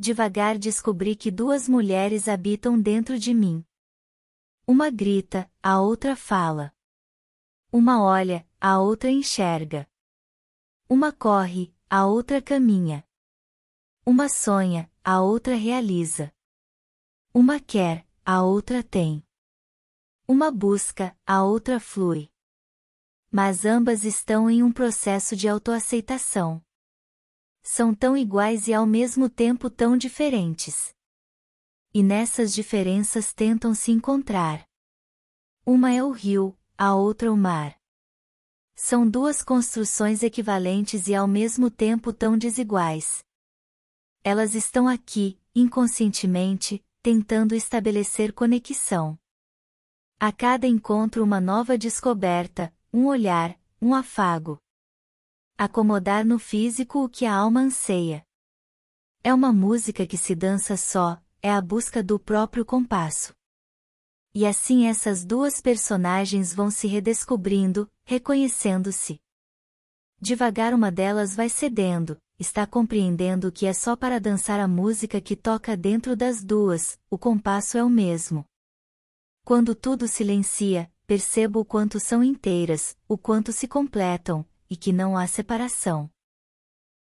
devagar descobri que duas mulheres habitam dentro de mim. Uma grita, a outra fala. Uma olha, a outra enxerga. Uma corre, a outra caminha. Uma sonha, a outra realiza. Uma quer, a outra tem. Uma busca, a outra flui. Mas ambas estão em um processo de autoaceitação. São tão iguais e ao mesmo tempo tão diferentes. E nessas diferenças tentam se encontrar. Uma é o rio, a outra o mar. São duas construções equivalentes e ao mesmo tempo tão desiguais. Elas estão aqui, inconscientemente, tentando estabelecer conexão. A cada encontro uma nova descoberta, um olhar, um afago. Acomodar no físico o que a alma anseia. É uma música que se dança só, é a busca do próprio compasso. E assim essas duas personagens vão se redescobrindo, reconhecendo-se. Devagar uma delas vai cedendo, está compreendendo que é só para dançar a música que toca dentro das duas, o compasso é o mesmo. Quando tudo silencia, percebo o quanto são inteiras, o quanto se completam, e que não há separação.